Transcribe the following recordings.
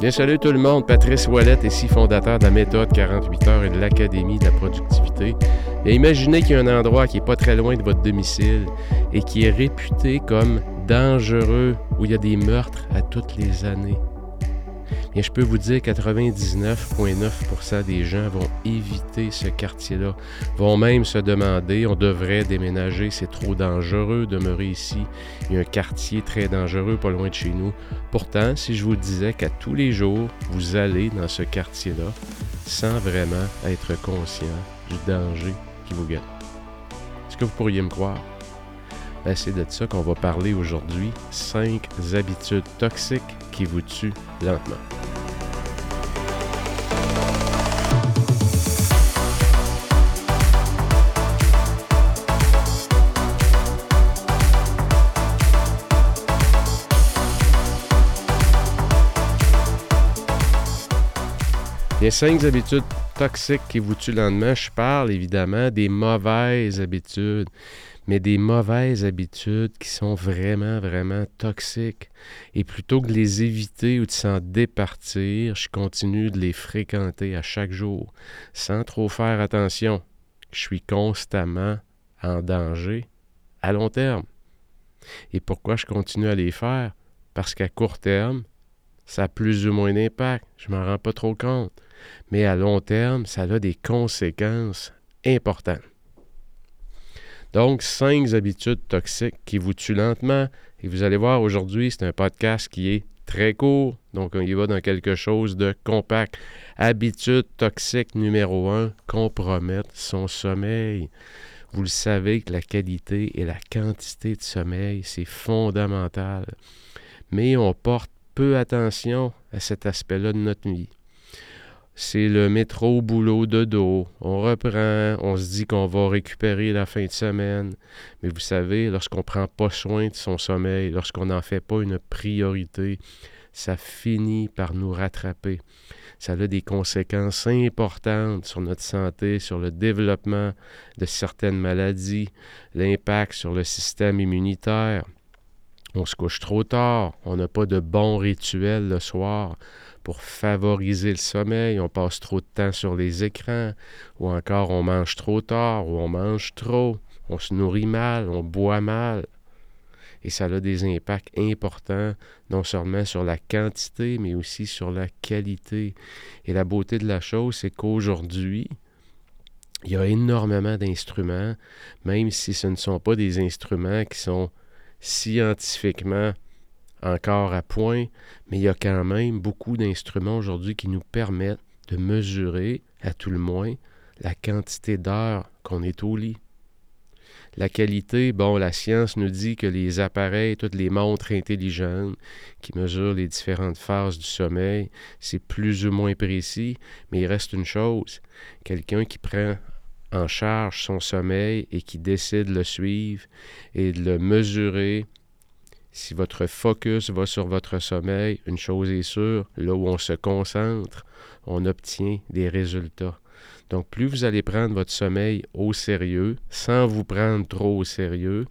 Bien salut tout le monde, Patrice Ouellette, ici fondateur de la méthode 48 heures et de l'Académie de la productivité. Et imaginez qu'il y a un endroit qui est pas très loin de votre domicile et qui est réputé comme dangereux, où il y a des meurtres à toutes les années. Bien, je peux vous dire 99,9% des gens vont éviter ce quartier-là, vont même se demander on devrait déménager, c'est trop dangereux de demeurer ici. Il y a un quartier très dangereux pas loin de chez nous. Pourtant, si je vous disais qu'à tous les jours, vous allez dans ce quartier-là sans vraiment être conscient du danger qui vous guette. Est-ce que vous pourriez me croire? C'est de ça qu'on va parler aujourd'hui. Cinq habitudes toxiques qui vous tuent lentement. Il y a cinq habitudes toxiques qui vous tuent lentement. Je parle évidemment des mauvaises habitudes mais des mauvaises habitudes qui sont vraiment, vraiment toxiques. Et plutôt que de les éviter ou de s'en départir, je continue de les fréquenter à chaque jour, sans trop faire attention. Je suis constamment en danger à long terme. Et pourquoi je continue à les faire? Parce qu'à court terme, ça a plus ou moins d'impact. Je m'en rends pas trop compte. Mais à long terme, ça a des conséquences importantes. Donc, cinq habitudes toxiques qui vous tuent lentement. Et vous allez voir, aujourd'hui, c'est un podcast qui est très court. Donc, on y va dans quelque chose de compact. Habitude toxique numéro un, compromettre son sommeil. Vous le savez que la qualité et la quantité de sommeil, c'est fondamental. Mais on porte peu attention à cet aspect-là de notre vie c'est le métro, boulot, de dos. On reprend, on se dit qu'on va récupérer la fin de semaine. Mais vous savez, lorsqu'on ne prend pas soin de son sommeil, lorsqu'on n'en fait pas une priorité, ça finit par nous rattraper. Ça a des conséquences importantes sur notre santé, sur le développement de certaines maladies, l'impact sur le système immunitaire. On se couche trop tard, on n'a pas de bons rituels le soir pour favoriser le sommeil, on passe trop de temps sur les écrans, ou encore on mange trop tard, ou on mange trop, on se nourrit mal, on boit mal. Et ça a des impacts importants, non seulement sur la quantité, mais aussi sur la qualité. Et la beauté de la chose, c'est qu'aujourd'hui, il y a énormément d'instruments, même si ce ne sont pas des instruments qui sont scientifiquement encore à point, mais il y a quand même beaucoup d'instruments aujourd'hui qui nous permettent de mesurer, à tout le moins, la quantité d'heures qu'on est au lit. La qualité, bon, la science nous dit que les appareils, toutes les montres intelligentes qui mesurent les différentes phases du sommeil, c'est plus ou moins précis, mais il reste une chose, quelqu'un qui prend en charge son sommeil et qui décide de le suivre et de le mesurer si votre focus va sur votre sommeil, une chose est sûre, là où on se concentre, on obtient des résultats. Donc, plus vous allez prendre votre sommeil au sérieux, sans vous prendre trop au sérieux,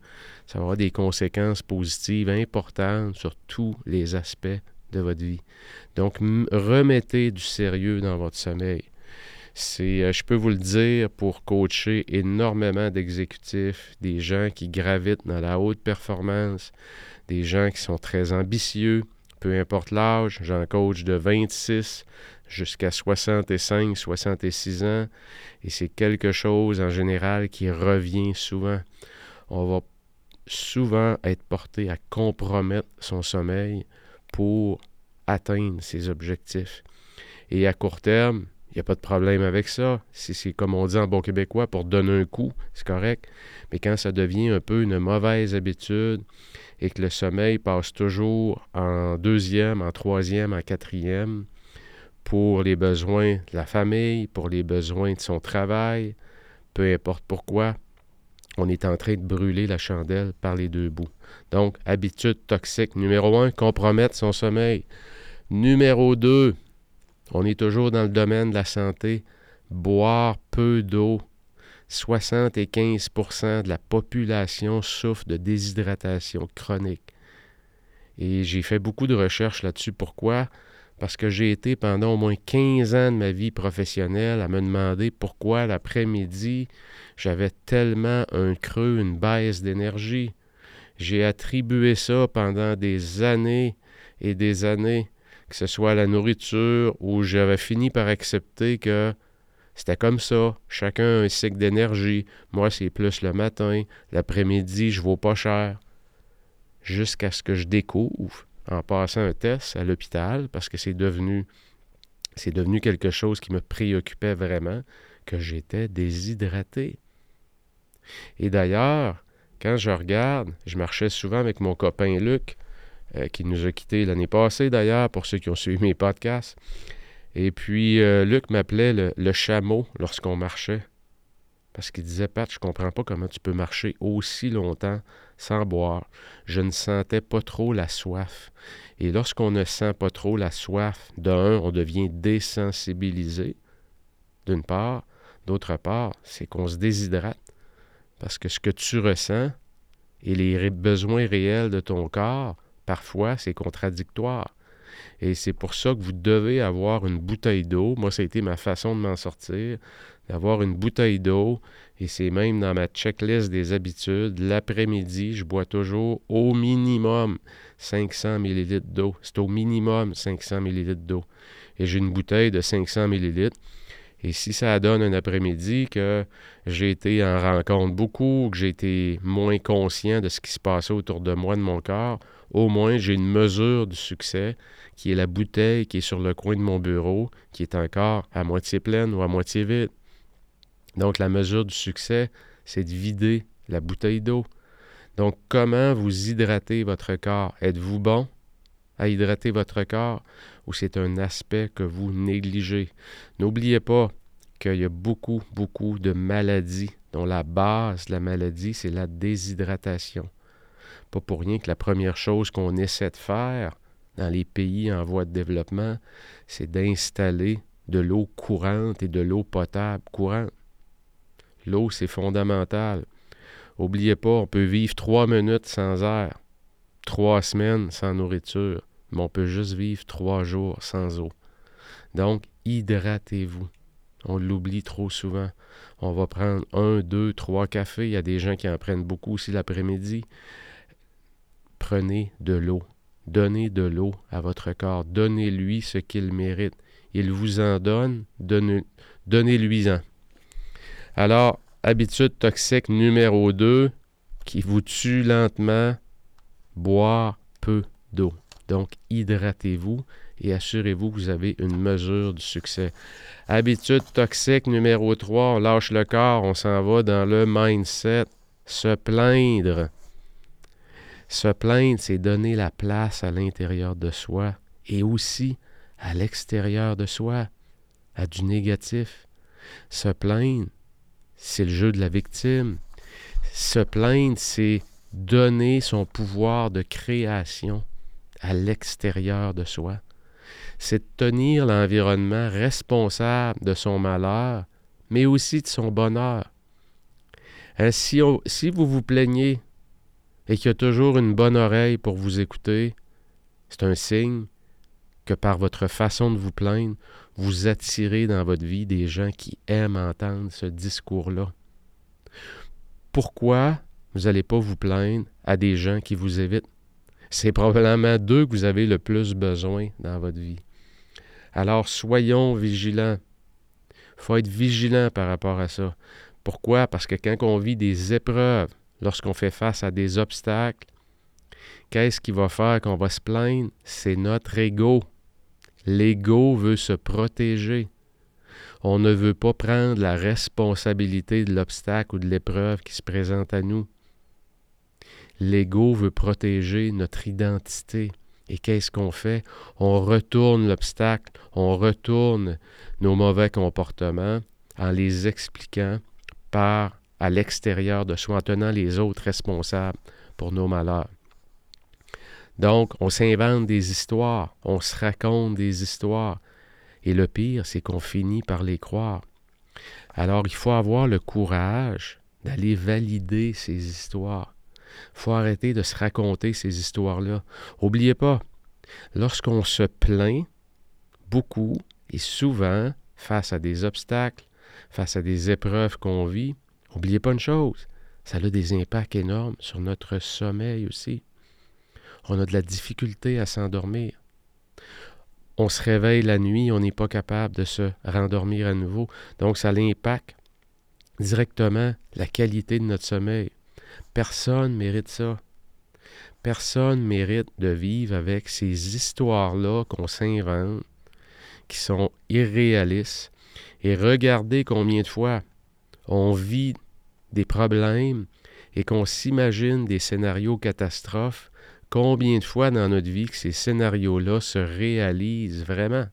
ça aura des conséquences positives importantes sur tous les aspects de votre vie. Donc, remettez du sérieux dans votre sommeil. Euh, je peux vous le dire, pour coacher énormément d'exécutifs, des gens qui gravitent dans la haute performance, des gens qui sont très ambitieux, peu importe l'âge, j'en coach de 26 jusqu'à 65, 66 ans, et c'est quelque chose en général qui revient souvent. On va souvent être porté à compromettre son sommeil pour atteindre ses objectifs. Et à court terme, il n'y a pas de problème avec ça. C'est comme on dit en bon québécois, pour donner un coup, c'est correct. Mais quand ça devient un peu une mauvaise habitude et que le sommeil passe toujours en deuxième, en troisième, en quatrième, pour les besoins de la famille, pour les besoins de son travail, peu importe pourquoi, on est en train de brûler la chandelle par les deux bouts. Donc, habitude toxique numéro un, compromettre son sommeil. Numéro deux, on est toujours dans le domaine de la santé. Boire peu d'eau. 75% de la population souffre de déshydratation chronique. Et j'ai fait beaucoup de recherches là-dessus. Pourquoi? parce que j'ai été pendant au moins 15 ans de ma vie professionnelle à me demander pourquoi l'après-midi, j'avais tellement un creux, une baisse d'énergie. J'ai attribué ça pendant des années et des années, que ce soit la nourriture ou j'avais fini par accepter que c'était comme ça. Chacun a un cycle d'énergie. Moi, c'est plus le matin. L'après-midi, je vaux pas cher. Jusqu'à ce que je découvre, en passant un test à l'hôpital, parce que c'est devenu, c'est devenu quelque chose qui me préoccupait vraiment, que j'étais déshydraté. Et d'ailleurs, quand je regarde, je marchais souvent avec mon copain Luc, euh, qui nous a quittés l'année passée d'ailleurs, pour ceux qui ont suivi mes podcasts. Et puis, euh, Luc m'appelait le, chameau lorsqu'on marchait. Parce qu'il disait, Pat, je comprends pas comment tu peux marcher aussi longtemps sans boire. Je ne sentais pas trop la soif. Et lorsqu'on ne sent pas trop la soif, d'un, on devient désensibilisé, d'une part. D'autre part, c'est qu'on se déshydrate. Parce que ce que tu ressens et les besoins réels de ton corps, parfois, c'est contradictoire. Et c'est pour ça que vous devez avoir une bouteille d'eau. Moi, ça a été ma façon de m'en sortir, d'avoir une bouteille d'eau. Et c'est même dans ma checklist des habitudes. L'après-midi, je bois toujours au minimum 500 ml d'eau. C'est au minimum 500 ml d'eau. Et j'ai une bouteille de 500 ml. Et si ça donne un après-midi que j'ai été en rencontre beaucoup, que j'ai été moins conscient de ce qui se passait autour de moi, de mon corps, au moins j'ai une mesure du succès qui est la bouteille qui est sur le coin de mon bureau, qui est encore à moitié pleine ou à moitié vide. Donc la mesure du succès, c'est de vider la bouteille d'eau. Donc comment vous hydratez votre corps? Êtes-vous bon à hydrater votre corps ou c'est un aspect que vous négligez? N'oubliez pas qu'il y a beaucoup, beaucoup de maladies dont la base de la maladie, c'est la déshydratation. Pas pour rien que la première chose qu'on essaie de faire dans les pays en voie de développement, c'est d'installer de l'eau courante et de l'eau potable courante. L'eau, c'est fondamental. Oubliez pas, on peut vivre trois minutes sans air, trois semaines sans nourriture, mais on peut juste vivre trois jours sans eau. Donc, hydratez-vous. On l'oublie trop souvent. On va prendre un, deux, trois cafés. Il y a des gens qui en prennent beaucoup aussi l'après-midi prenez de l'eau. Donnez de l'eau à votre corps. Donnez-lui ce qu'il mérite. Il vous en donne, donnez-lui-en. Alors, habitude toxique numéro 2 qui vous tue lentement, boire peu d'eau. Donc, hydratez-vous et assurez-vous que vous avez une mesure du succès. Habitude toxique numéro 3, on lâche le corps, on s'en va dans le mindset, se plaindre. Se plaindre, c'est donner la place à l'intérieur de soi et aussi à l'extérieur de soi, à du négatif. Se plaindre, c'est le jeu de la victime. Se plaindre, c'est donner son pouvoir de création à l'extérieur de soi. C'est tenir l'environnement responsable de son malheur, mais aussi de son bonheur. Hein, si, si vous vous plaignez et qui a toujours une bonne oreille pour vous écouter, c'est un signe que par votre façon de vous plaindre, vous attirez dans votre vie des gens qui aiment entendre ce discours-là. Pourquoi vous n'allez pas vous plaindre à des gens qui vous évitent? C'est probablement d'eux que vous avez le plus besoin dans votre vie. Alors soyons vigilants. Il faut être vigilant par rapport à ça. Pourquoi? Parce que quand on vit des épreuves, lorsqu'on fait face à des obstacles, qu'est-ce qui va faire qu'on va se plaindre? C'est notre ego. L'ego veut se protéger. On ne veut pas prendre la responsabilité de l'obstacle ou de l'épreuve qui se présente à nous. L'ego veut protéger notre identité. Et qu'est-ce qu'on fait? On retourne l'obstacle, on retourne nos mauvais comportements en les expliquant par à l'extérieur de soi en tenant les autres responsables pour nos malheurs. Donc, on s'invente des histoires, on se raconte des histoires. Et le pire, c'est qu'on finit par les croire. Alors, il faut avoir le courage d'aller valider ces histoires. Il faut arrêter de se raconter ces histoires-là. N'oubliez pas, lorsqu'on se plaint, beaucoup et souvent, face à des obstacles, face à des épreuves qu'on vit, n'oubliez pas une chose, ça a des impacts énormes sur notre sommeil aussi. On a de la difficulté à s'endormir. On se réveille la nuit, on n'est pas capable de se rendormir à nouveau. Donc ça impacte directement la qualité de notre sommeil. Personne mérite ça. Personne mérite de vivre avec ces histoires-là qu'on s'invente, qui sont irréalistes. Et regardez combien de fois on vit des problèmes et qu'on s'imagine des scénarios catastrophes, combien de fois dans notre vie que ces scénarios-là se réalisent vraiment?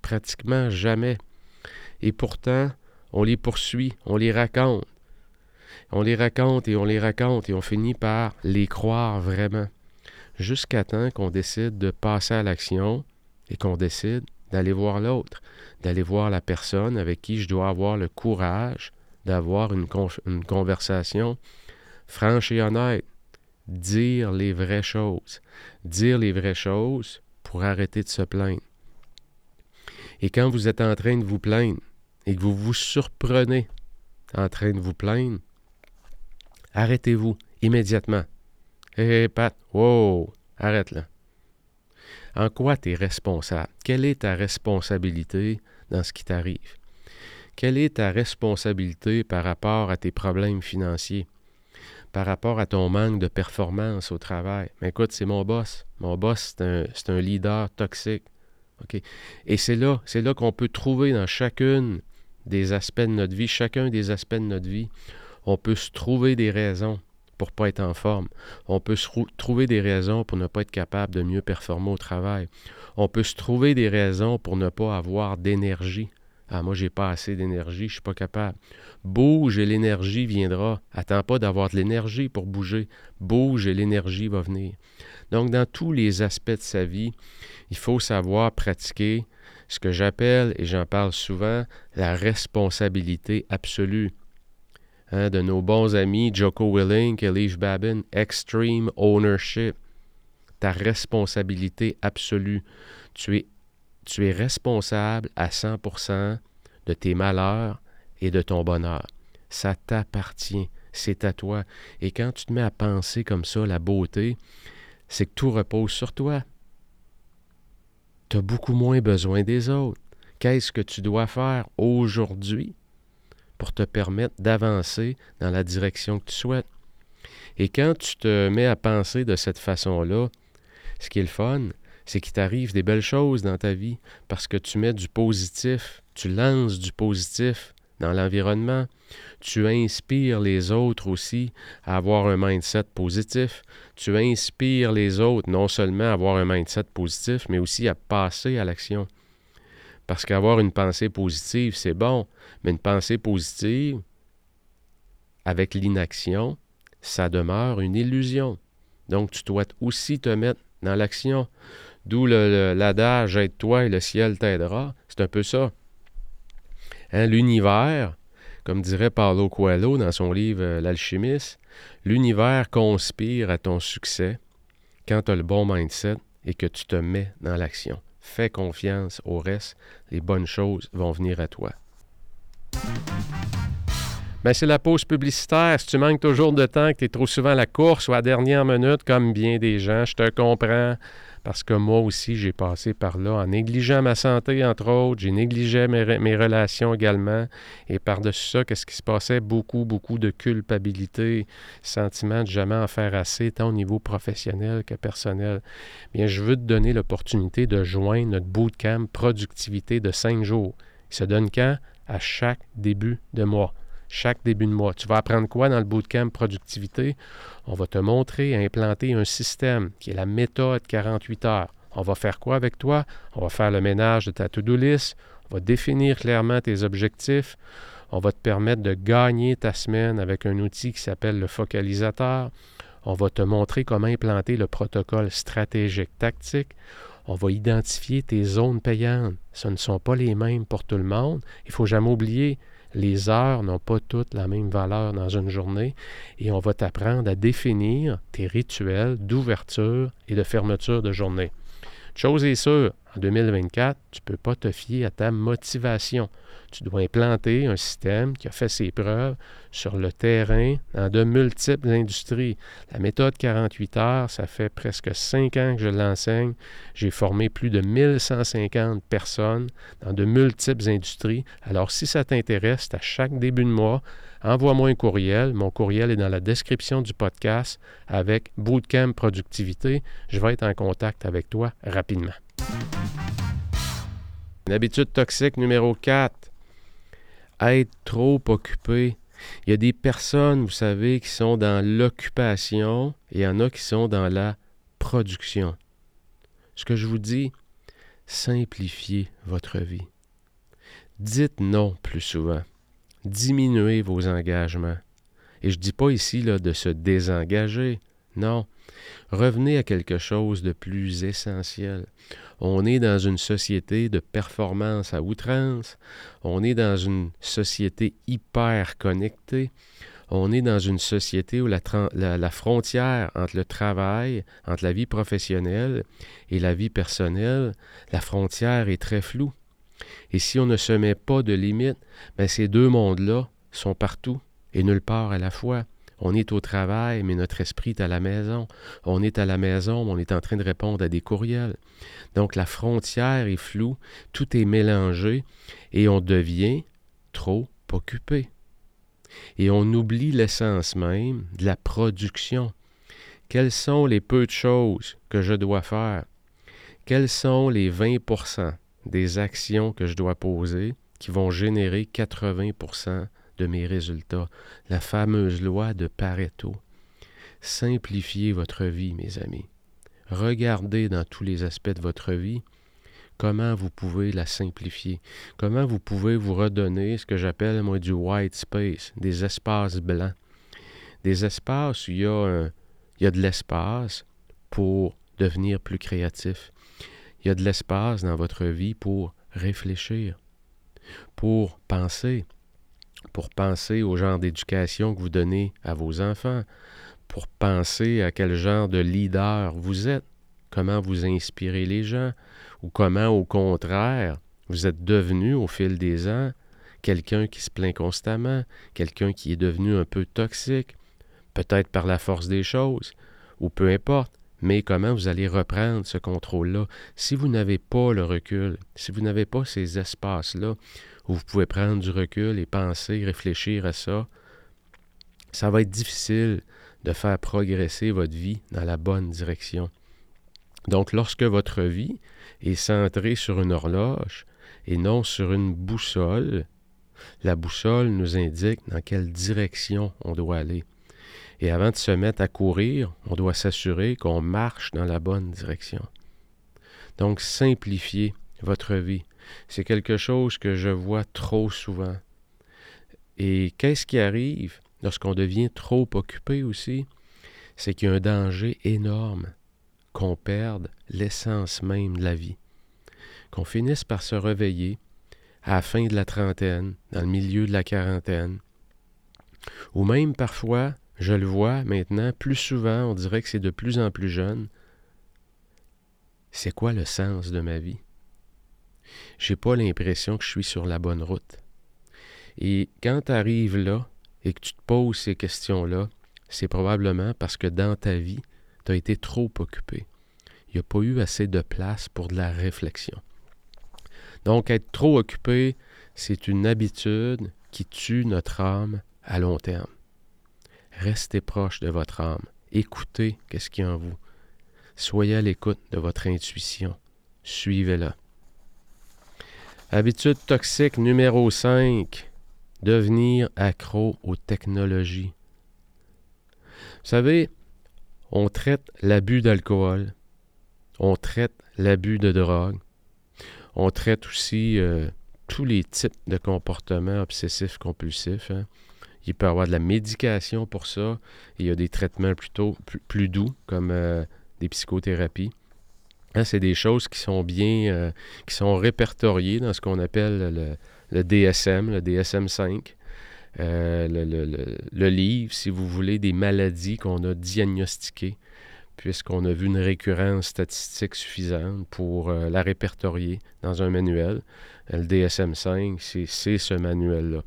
Pratiquement jamais. Et pourtant, on les poursuit, on les raconte. On les raconte et on les raconte et on finit par les croire vraiment. Jusqu'à temps qu'on décide de passer à l'action et qu'on décide d'aller voir l'autre, d'aller voir la personne avec qui je dois avoir le courage d'avoir une, conversation franche et honnête. Dire les vraies choses. Dire les vraies choses pour arrêter de se plaindre. Et quand vous êtes en train de vous plaindre et que vous vous surprenez en train de vous plaindre, arrêtez-vous immédiatement. Hé, hey, Pat, wow, arrête là. En quoi tu es responsable? Quelle est ta responsabilité dans ce qui t'arrive? Quelle est ta responsabilité par rapport à tes problèmes financiers? Par rapport à ton manque de performance au travail? Mais écoute, c'est mon boss. Mon boss, c'est un, leader toxique. Et c'est là, qu'on peut trouver dans chacune des aspects de notre vie, chacun des aspects de notre vie, on peut se trouver des raisons pour pas être en forme. On peut se trouver des raisons pour ne pas être capable de mieux performer au travail. On peut se trouver des raisons pour ne pas avoir d'énergie. Ah, moi, j'ai pas assez d'énergie, je suis pas capable. Bouge et l'énergie viendra. Attends pas d'avoir de l'énergie pour bouger. Bouge et l'énergie va venir. Donc, dans tous les aspects de sa vie, il faut savoir pratiquer ce que j'appelle, et j'en parle souvent, la responsabilité absolue. Hein, de nos bons amis Joko Willing, Elish Babin, Extreme Ownership. Ta responsabilité absolue. Tu es, tu es responsable à 100% de tes malheurs et de ton bonheur. Ça t'appartient, c'est à toi. Et quand tu te mets à penser comme ça, la beauté, c'est que tout repose sur toi. Tu as beaucoup moins besoin des autres. Qu'est-ce que tu dois faire aujourd'hui? Pour te permettre d'avancer dans la direction que tu souhaites? Et quand tu te mets à penser de cette façon-là, ce qui est le fun, c'est qu'il t'arrive des belles choses dans ta vie parce que tu mets du positif, tu lances du positif dans l'environnement. Tu inspires les autres aussi à avoir un mindset positif. Tu inspires les autres non seulement à avoir un mindset positif, mais aussi à passer à l'action. Parce qu'avoir une pensée positive, c'est bon, mais une pensée positive, avec l'inaction, ça demeure une illusion. Donc, tu dois aussi te mettre dans l'action. D'où l'adage Aide-toi et le ciel t'aidera. C'est un peu ça. Hein, l'univers, comme dirait Paulo Coelho dans son livre euh, L'alchimiste, l'univers conspire à ton succès quand tu as le bon mindset et que tu te mets dans l'action. Fais confiance au reste, les bonnes choses vont venir à toi. Ben, c'est la pause publicitaire. Si tu manques toujours de temps, que tu es trop souvent à la course ou à la dernière minute, comme bien des gens, je te comprends parce que moi aussi, j'ai passé par là en négligeant ma santé, entre autres, j'ai négligé mes, relations également, et par-dessus ça, qu'est-ce qui se passait? Beaucoup, beaucoup de culpabilité, sentiment de jamais en faire assez, tant au niveau professionnel que personnel. Bien, je veux te donner l'opportunité de joindre notre bootcamp productivité de cinq jours. Il se donne quand? À chaque début de mois chaque début de mois. Tu vas apprendre quoi dans le bootcamp productivité? On va te montrer à implanter un système qui est la méthode 48 heures. On va faire quoi avec toi? On va faire le ménage de ta to-do list. On va définir clairement tes objectifs. On va te permettre de gagner ta semaine avec un outil qui s'appelle le focalisateur. On va te montrer comment implanter le protocole stratégique tactique. On va identifier tes zones payantes. Ce ne sont pas les mêmes pour tout le monde. Il ne faut jamais oublier, les heures n'ont pas toutes la même valeur dans une journée et on va t'apprendre à définir tes rituels d'ouverture et de fermeture de journée. Chose est sûre, En 2024, tu ne peux pas te fier à ta motivation. Tu dois implanter un système qui a fait ses preuves sur le terrain dans de multiples industries. La méthode 48 heures, ça fait presque cinq ans que je l'enseigne. J'ai formé plus de 1150 personnes dans de multiples industries. Alors, si ça t'intéresse, à chaque début de mois, envoie-moi un courriel. Mon courriel est dans la description du podcast avec Bootcamp Productivité. Je vais être en contact avec toi rapidement. Une habitude toxique numéro 4. Être trop occupé. Il y a des personnes, vous savez, qui sont dans l'occupation et il y en a qui sont dans la production. Ce que je vous dis, simplifiez votre vie. Dites non plus souvent. Diminuez vos engagements. Et je ne dis pas ici là, de se désengager. Non. Revenez à quelque chose de plus essentiel. On est dans une société de performance à outrance. On est dans une société hyper connectée. On est dans une société où la, frontière entre le travail, entre la vie professionnelle et la vie personnelle, la frontière est très floue. Et si on ne se met pas de limites, ben ces deux mondes-là sont partout et nulle part à la fois. On est au travail, mais notre esprit est à la maison. On est à la maison, mais on est en train de répondre à des courriels. Donc la frontière est floue, tout est mélangé et on devient trop occupé. Et on oublie l'essence même de la production. Quelles sont les peu de choses que je dois faire? Quels sont les 20% des actions que je dois poser qui vont générer 80% de mes résultats, la fameuse loi de Pareto. Simplifiez votre vie, mes amis. Regardez dans tous les aspects de votre vie comment vous pouvez la simplifier, comment vous pouvez vous redonner ce que j'appelle moi du white space, des espaces blancs, des espaces où il y a, de l'espace pour devenir plus créatif. Il y a de l'espace dans votre vie pour réfléchir, pour penser, pour penser au genre d'éducation que vous donnez à vos enfants, pour penser à quel genre de leader vous êtes, comment vous inspirez les gens, ou comment, au contraire, vous êtes devenu au fil des ans quelqu'un qui se plaint constamment, quelqu'un qui est devenu un peu toxique, peut-être par la force des choses, ou peu importe, mais comment vous allez reprendre ce contrôle-là? Si vous n'avez pas le recul, si vous n'avez pas ces espaces-là où vous pouvez prendre du recul et penser, réfléchir à ça, ça va être difficile de faire progresser votre vie dans la bonne direction. Donc lorsque votre vie est centrée sur une horloge et non sur une boussole, la boussole nous indique dans quelle direction on doit aller. Et avant de se mettre à courir, on doit s'assurer qu'on marche dans la bonne direction. Donc simplifiez votre vie. C'est quelque chose que je vois trop souvent. Et qu'est-ce qui arrive? Lorsqu'on devient trop occupé aussi? C'est qu'il y a un danger énorme qu'on perde l'essence même de la vie, qu'on finisse par se réveiller à la fin de la trentaine, dans le milieu de la quarantaine, ou même parfois, je le vois maintenant, plus souvent, on dirait que c'est de plus en plus jeune, c'est quoi le sens de ma vie? j'ai pas l'impression que je suis sur la bonne route. Et quand tu arrives là et que tu te poses ces questions-là, c'est probablement parce que dans ta vie, tu as été trop occupé. Il n'y a pas eu assez de place pour de la réflexion. Donc, être trop occupé, c'est une habitude qui tue notre âme à long terme. Restez proche de votre âme. Écoutez qu'est-ce qu'il y a en vous. Soyez à l'écoute de votre intuition. Suivez-la. Habitude toxique numéro 5. Devenir accro aux technologies. Vous savez, on traite l'abus d'alcool, on traite l'abus de drogue, on traite aussi euh, tous les types de comportements obsessifs compulsifs. Hein. Il peut y avoir de la médication pour ça. Il y a des traitements plutôt plus, doux, comme euh, des psychothérapies. Hein, c'est des choses qui sont bien, euh, qui sont répertoriées dans ce qu'on appelle le, DSM, le DSM-5. Euh, le, livre, si vous voulez, des maladies qu'on a diagnostiquées puisqu'on a vu une récurrence statistique suffisante pour euh, la répertorier dans un manuel. Le DSM-5, c'est ce manuel-là.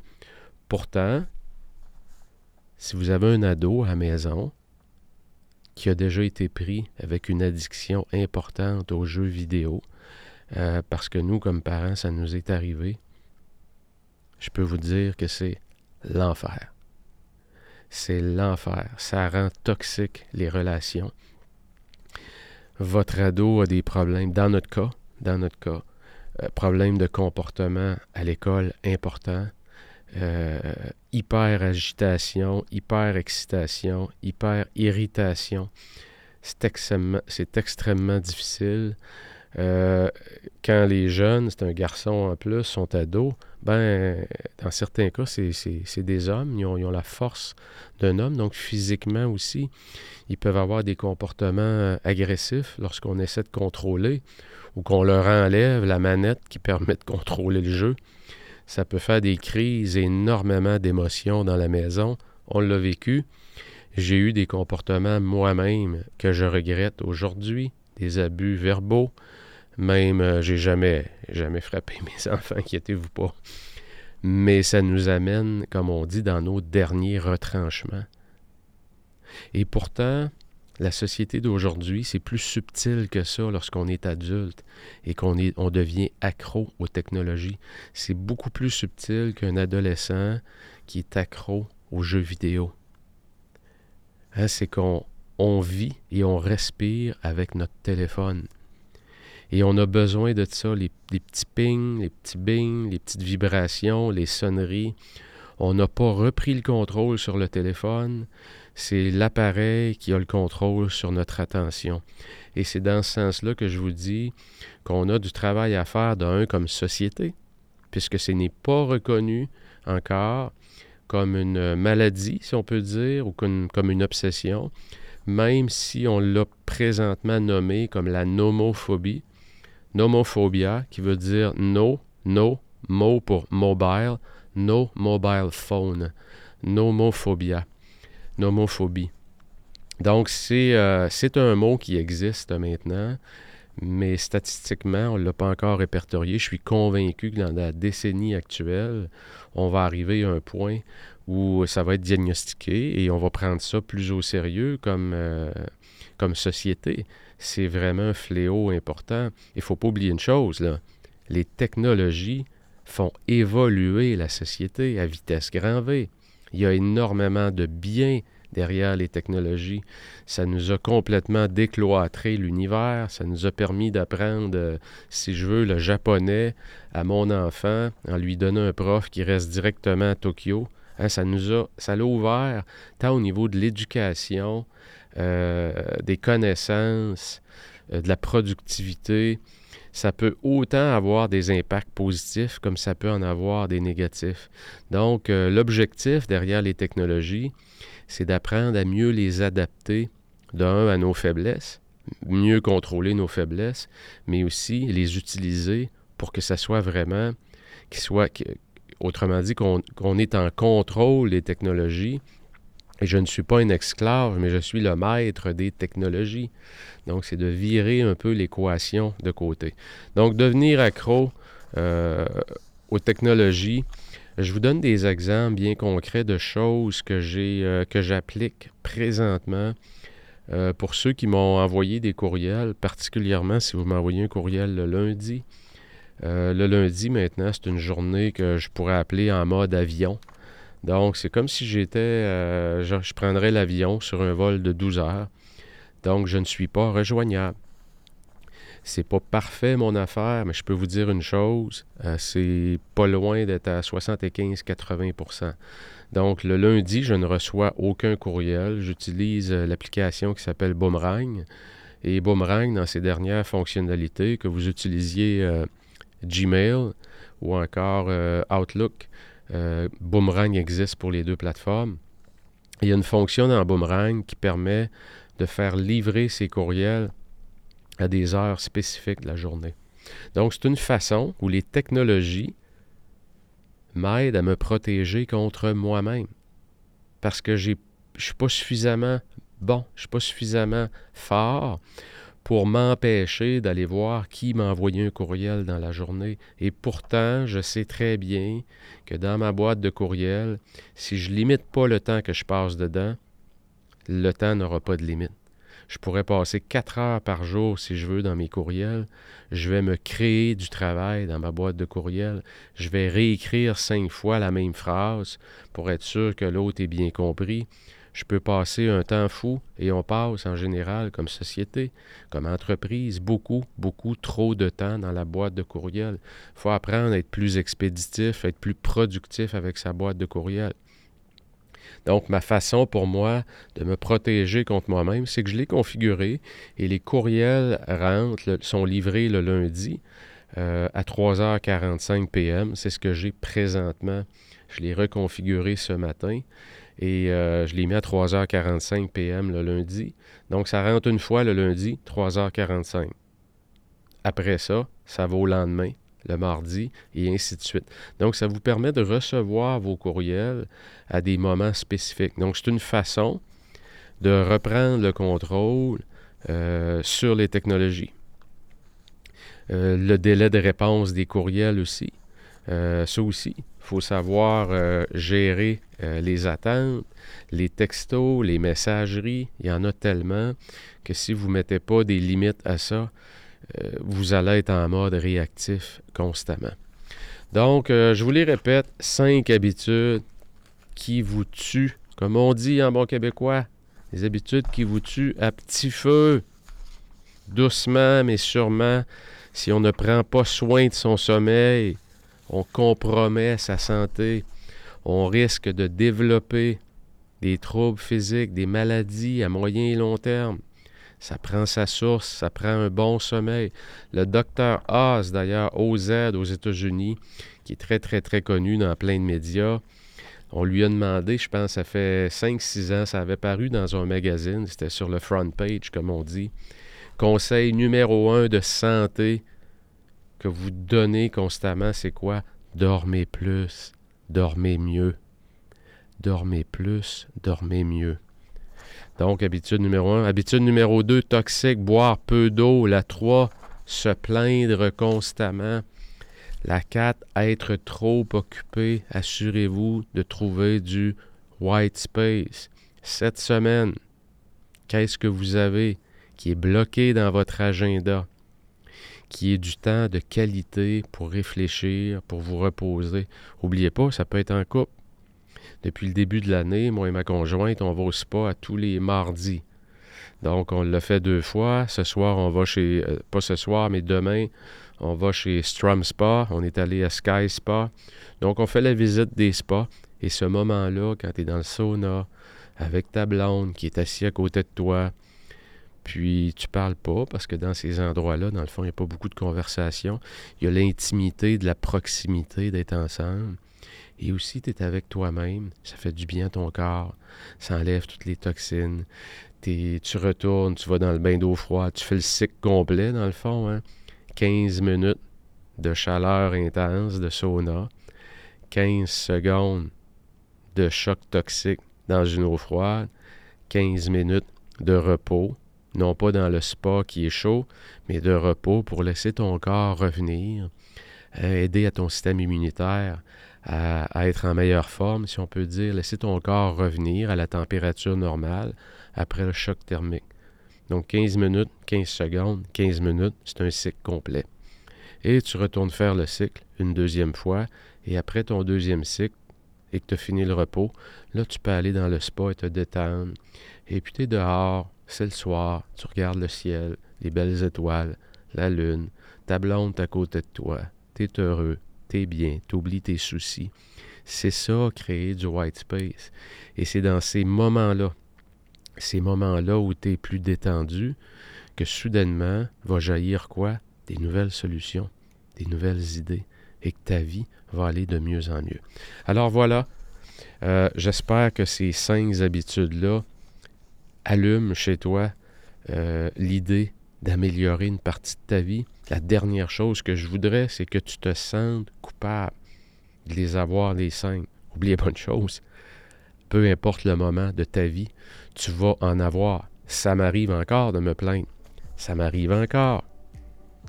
Pourtant, si vous avez un ado à la maison qui a déjà été pris avec une addiction importante aux jeux vidéo, euh, parce que nous, comme parents, ça nous est arrivé, je peux vous dire que c'est l'enfer. C'est l'enfer. Ça rend toxique les relations. Votre ado a des problèmes, dans notre cas, dans notre cas, euh, problèmes de comportement à l'école important, euh, hyper agitation, hyper excitation, hyper irritation. C'est extrêmement difficile. Euh, quand les jeunes, c'est un garçon en plus, sont ados, ben, dans certains cas, c'est des hommes. Ils ont, ils ont la force d'un homme, donc physiquement aussi, ils peuvent avoir des comportements agressifs lorsqu'on essaie de contrôler ou qu'on leur enlève la manette qui permet de contrôler le jeu. Ça peut faire des crises, énormément d'émotions dans la maison. On l'a vécu. J'ai eu des comportements moi-même que je regrette aujourd'hui, des abus verbaux. Même, euh, j'ai jamais, jamais frappé mes enfants, inquiétez-vous pas. Mais ça nous amène, comme on dit, dans nos derniers retranchements. Et pourtant, la société d'aujourd'hui, c'est plus subtil que ça lorsqu'on est adulte et qu'on on devient accro aux technologies. C'est beaucoup plus subtil qu'un adolescent qui est accro aux jeux vidéo. Hein, c'est qu'on on vit et on respire avec notre téléphone. Et on a besoin de ça, les, petits pings, les petits bings, les petites vibrations, les sonneries. On n'a pas repris le contrôle sur le téléphone c'est l'appareil qui a le contrôle sur notre attention. Et c'est dans ce sens-là que je vous dis qu'on a du travail à faire d'un comme société, puisque ce n'est pas reconnu encore comme une maladie, si on peut dire, ou comme, une obsession, même si on l'a présentement nommé comme la nomophobie. Nomophobia, qui veut dire no, no, mo pour mobile, no mobile phone. Nomophobia nomophobie. Donc, euh, c'est un mot qui existe maintenant, mais statistiquement, on ne l'a pas encore répertorié. Je suis convaincu que dans la décennie actuelle, on va arriver à un point où ça va être diagnostiqué et on va prendre ça plus au sérieux comme, euh, comme société. C'est vraiment un fléau important. Il ne faut pas oublier une chose, là. les technologies font évoluer la société à vitesse grand V. Il y a énormément de biens derrière les technologies. Ça nous a complètement décloîtré l'univers. Ça nous a permis d'apprendre, euh, si je veux, le japonais à mon enfant en lui donnant un prof qui reste directement à Tokyo. Hein, ça nous a, ça l'a ouvert tant au niveau de l'éducation, euh, des connaissances, euh, de la productivité ça peut autant avoir des impacts positifs comme ça peut en avoir des négatifs. Donc, euh, l'objectif derrière les technologies, c'est d'apprendre à mieux les adapter, d'un, à nos faiblesses, mieux contrôler nos faiblesses, mais aussi les utiliser pour que ça soit vraiment, qu'il soit, autrement dit, qu'on est en contrôle des technologies et je ne suis pas un esclave, mais je suis le maître des technologies. Donc, c'est de virer un peu l'équation de côté. Donc, devenir accro euh, aux technologies. Je vous donne des exemples bien concrets de choses que euh, que j'applique présentement. Euh, pour ceux qui m'ont envoyé des courriels, particulièrement si vous m'envoyez un courriel le lundi. Le lundi, maintenant, c'est une journée que je pourrais appeler en mode avion. Donc, c'est comme si j'étais, euh, je, prendrais l'avion sur un vol de 12 heures. Donc, je ne suis pas rejoignable. C'est pas parfait mon affaire, mais je peux vous dire une chose, euh, c'est pas loin d'être à 75-80% Donc, le lundi, je ne reçois aucun courriel. J'utilise euh, l'application qui s'appelle Boomerang. Et Boomerang, dans ses dernières fonctionnalités, que vous utilisiez Gmail ou encore Outlook, euh, Boomerang existe pour les deux plateformes. Il y a une fonction dans Boomerang qui permet de faire livrer ses courriels à des heures spécifiques de la journée. Donc, c'est une façon où les technologies m'aident à me protéger contre moi-même. Parce que je ne suis pas suffisamment bon, je ne suis pas suffisamment fort pour m'empêcher d'aller voir qui m'a envoyé un courriel dans la journée. Et pourtant, je sais très bien que dans ma boîte de courriel, si je limite pas le temps que je passe dedans, le temps n'aura pas de limite. Je pourrais passer quatre heures par jour si je veux dans mes courriels. Je vais me créer du travail dans ma boîte de courriel. Je vais réécrire cinq fois la même phrase pour être sûr que l'autre est bien compris. Je peux passer un temps fou et on passe en général comme société, comme entreprise, beaucoup, beaucoup trop de temps dans la boîte de courriel. Il faut apprendre à être plus expéditif, être plus productif avec sa boîte de courriel. Donc, ma façon pour moi de me protéger contre moi-même, c'est que je l'ai configuré et les courriels rentrent, sont livrés le lundi euh, à 3h45 p.m. C'est ce que j'ai présentement. Je l'ai reconfiguré ce matin et euh, je l'ai mis à 3h45 p.m. le lundi. Donc, ça rentre une fois le lundi, 3h45. Après ça, ça va au lendemain, le mardi, et ainsi de suite. Donc, ça vous permet de recevoir vos courriels à des moments spécifiques. Donc, c'est une façon de reprendre le contrôle euh, sur les technologies. Euh, le délai de réponse des courriels aussi. ça aussi, faut savoir euh, gérer euh, les attentes, les textos, les messageries. Il y en a tellement que si vous ne mettez pas des limites à ça, euh, vous allez être en mode réactif constamment. Donc, je vous les répète, cinq habitudes qui vous tuent, comme on dit en bon québécois, des habitudes qui vous tuent à petit feu, doucement mais sûrement, si on ne prend pas soin de son sommeil, on compromet sa santé, on risque de développer des troubles physiques, des maladies à moyen et long terme. Ça prend sa source, ça prend un bon sommeil. Le docteur Oz, d'ailleurs, OZ aux États-Unis, qui est très, très, très connu dans plein de médias, on lui a demandé, je pense, ça fait 5-6 ans, ça avait paru dans un magazine, c'était sur le front page, comme on dit. Conseil numéro un de santé que vous donnez constamment, c'est quoi? Dormez plus, dormez mieux. Dormez plus, dormez mieux. Donc, habitude numéro un. Habitude numéro deux, toxique, boire peu d'eau. La trois, se plaindre constamment. La quatre, être trop occupé. Assurez-vous de trouver du white space. Cette semaine, qu'est-ce que vous avez qui est bloqué dans votre agenda? Qui est du temps de qualité pour réfléchir, pour vous reposer. N'oubliez pas, ça peut être en couple. Depuis le début de l'année, moi et ma conjointe, on va au spa tous les mardis. Donc, on l'a fait deux fois. Ce soir, on va chez, euh, pas ce soir, mais demain, on va chez Strum Spa. On est allé à Sky Spa. Donc, on fait la visite des spas. Et ce moment-là, quand tu es dans le sauna, avec ta blonde qui est assise à côté de toi, puis tu parles pas parce que dans ces endroits-là, dans le fond, il n'y a pas beaucoup de conversation. Il y a l'intimité de la proximité d'être ensemble. Et aussi, tu es avec toi-même. Ça fait du bien à ton corps. Ça enlève toutes les toxines. tu retournes, tu vas dans le bain d'eau froide. Tu fais le cycle complet, dans le fond. Hein? 15 minutes de chaleur intense, de sauna. 15 secondes de choc toxique dans une eau froide. 15 minutes de repos non pas dans le spa qui est chaud, mais de repos pour laisser ton corps revenir, euh, aider à ton système immunitaire à, être en meilleure forme, si on peut dire, laisser ton corps revenir à la température normale après le choc thermique. Donc 15 minutes, 15 secondes, 15 minutes, c'est un cycle complet. Et tu retournes faire le cycle une deuxième fois, et après ton deuxième cycle, et que tu as fini le repos, là tu peux aller dans le spa et te détendre. Et puis tu es dehors, c'est le soir, tu regardes le ciel, les belles étoiles, la lune, ta blonde à côté de toi, t'es heureux, t'es bien, t'oublies tes soucis. C'est ça, créer du white space. Et c'est dans ces moments-là, ces moments-là où tu es plus détendu, que soudainement va jaillir quoi? Des nouvelles solutions, des nouvelles idées, et que ta vie va aller de mieux en mieux. Alors voilà, euh, j'espère que ces cinq habitudes-là allume chez toi euh, l'idée d'améliorer une partie de ta vie, la dernière chose que je voudrais, c'est que tu te sentes coupable de les avoir les cinq. Oubliez pas une chose. peu importe le moment de ta vie, tu vas en avoir. Ça m'arrive encore de me plaindre. Ça m'arrive encore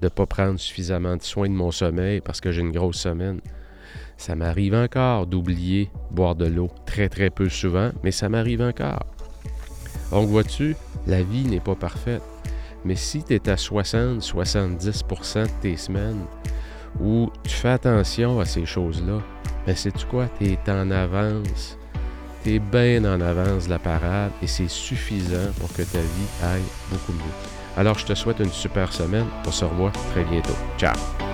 de ne pas prendre suffisamment de soin de mon sommeil parce que j'ai une grosse semaine. Ça m'arrive encore d'oublier boire de l'eau très très peu souvent, mais ça m'arrive encore. Donc vois-tu, la vie n'est pas parfaite. Mais si tu es à 60-70% de tes semaines où tu fais attention à ces choses-là, ben sais-tu quoi? Tu es en avance. Tu es bien en avance de la parade et c'est suffisant pour que ta vie aille beaucoup mieux. Alors je te souhaite une super semaine. On se revoit très bientôt. Ciao!